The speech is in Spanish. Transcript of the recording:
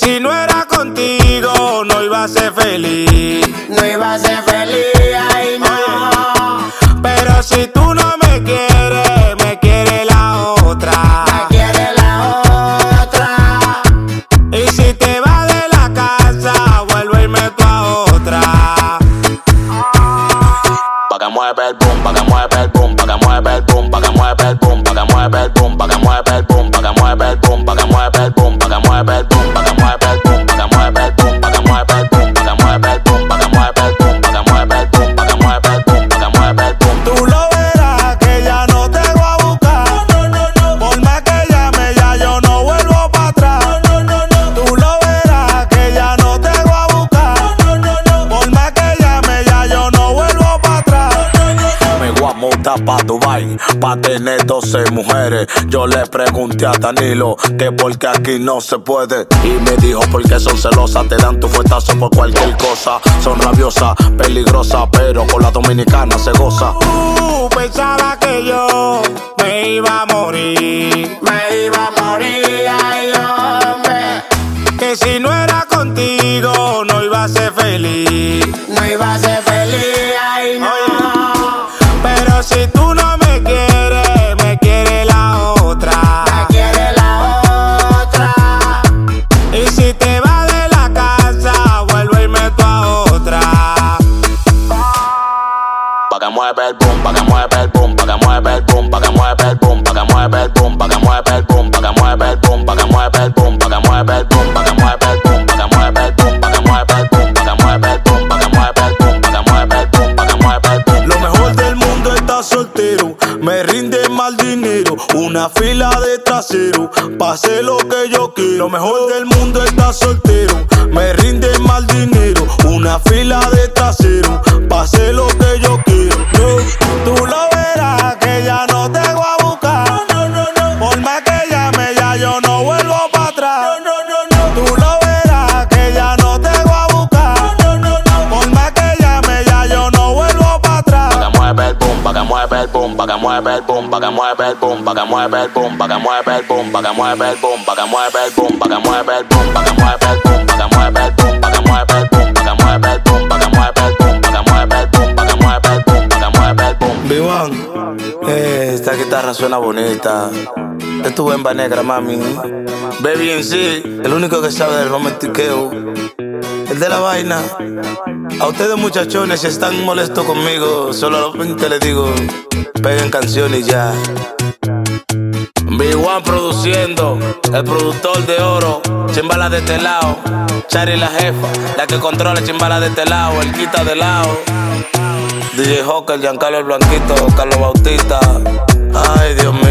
Si no era contigo, no iba a ser feliz. No iba a ser feliz, ay no. Pero si tú no me quieres, me quiere la otra. Me quiere la otra. Y si te vas de la casa, vuelvo y meto a otra. Pa' que mueve el boom, pa' que mueve el boom, pa' que mueve el boom, pa' que mueve el boom, pa' que mueve el boom, pa' que mueve el boom, pa' que mueve el boom, pa' que mueve el boom, pa' que mueve el boom, Dubai, pa' tener 12 mujeres. Yo le pregunté a Danilo que porque aquí no se puede. Y me dijo porque son celosas, te dan tu fuetazo por cualquier cosa. Son rabiosas, peligrosas, pero con la dominicana se goza. Tú pensaba que yo me iba a morir. Me iba a morir, ay hombre. Que si no era contigo, no iba a ser feliz. No iba a ser feliz, ay no. Pero si tú Lo mejor del mundo está soltero, me rinde mal dinero, una fila de trasero, pase lo que yo quiero. Lo mejor del mundo está soltero, me rinde mal dinero, mueve el boom, pa' que mueve el boom, pa' que mueve el boom, pa' que mueve el boom, pa' que mueve el boom, pa' que mueve el boom, pa' que mueve el boom, pa' que mueve el boom, pa' que mueve el boom, pa' que mueve el boom, pa' que mueve el boom, pa' que mueve el boom, pa' que mueve el boom, pa' que mueve el boom, pa' que mueve el boom, pa' que mueve el boom. Vivan, eh, esta guitarra suena bonita. Es tu bemba negra, mami. Baby en sí, el único que sabe del romantiqueo. El de la vaina. A ustedes muchachones, si están molestos conmigo, solo a los 20 les digo, peguen canciones ya. B1 produciendo, el productor de oro, chimbala de este lado. Chari la jefa, la que controla chimbala de este lado, el quita de lado. DJ Hawker, Giancarlo el Blanquito, Carlos Bautista. Ay, Dios mío.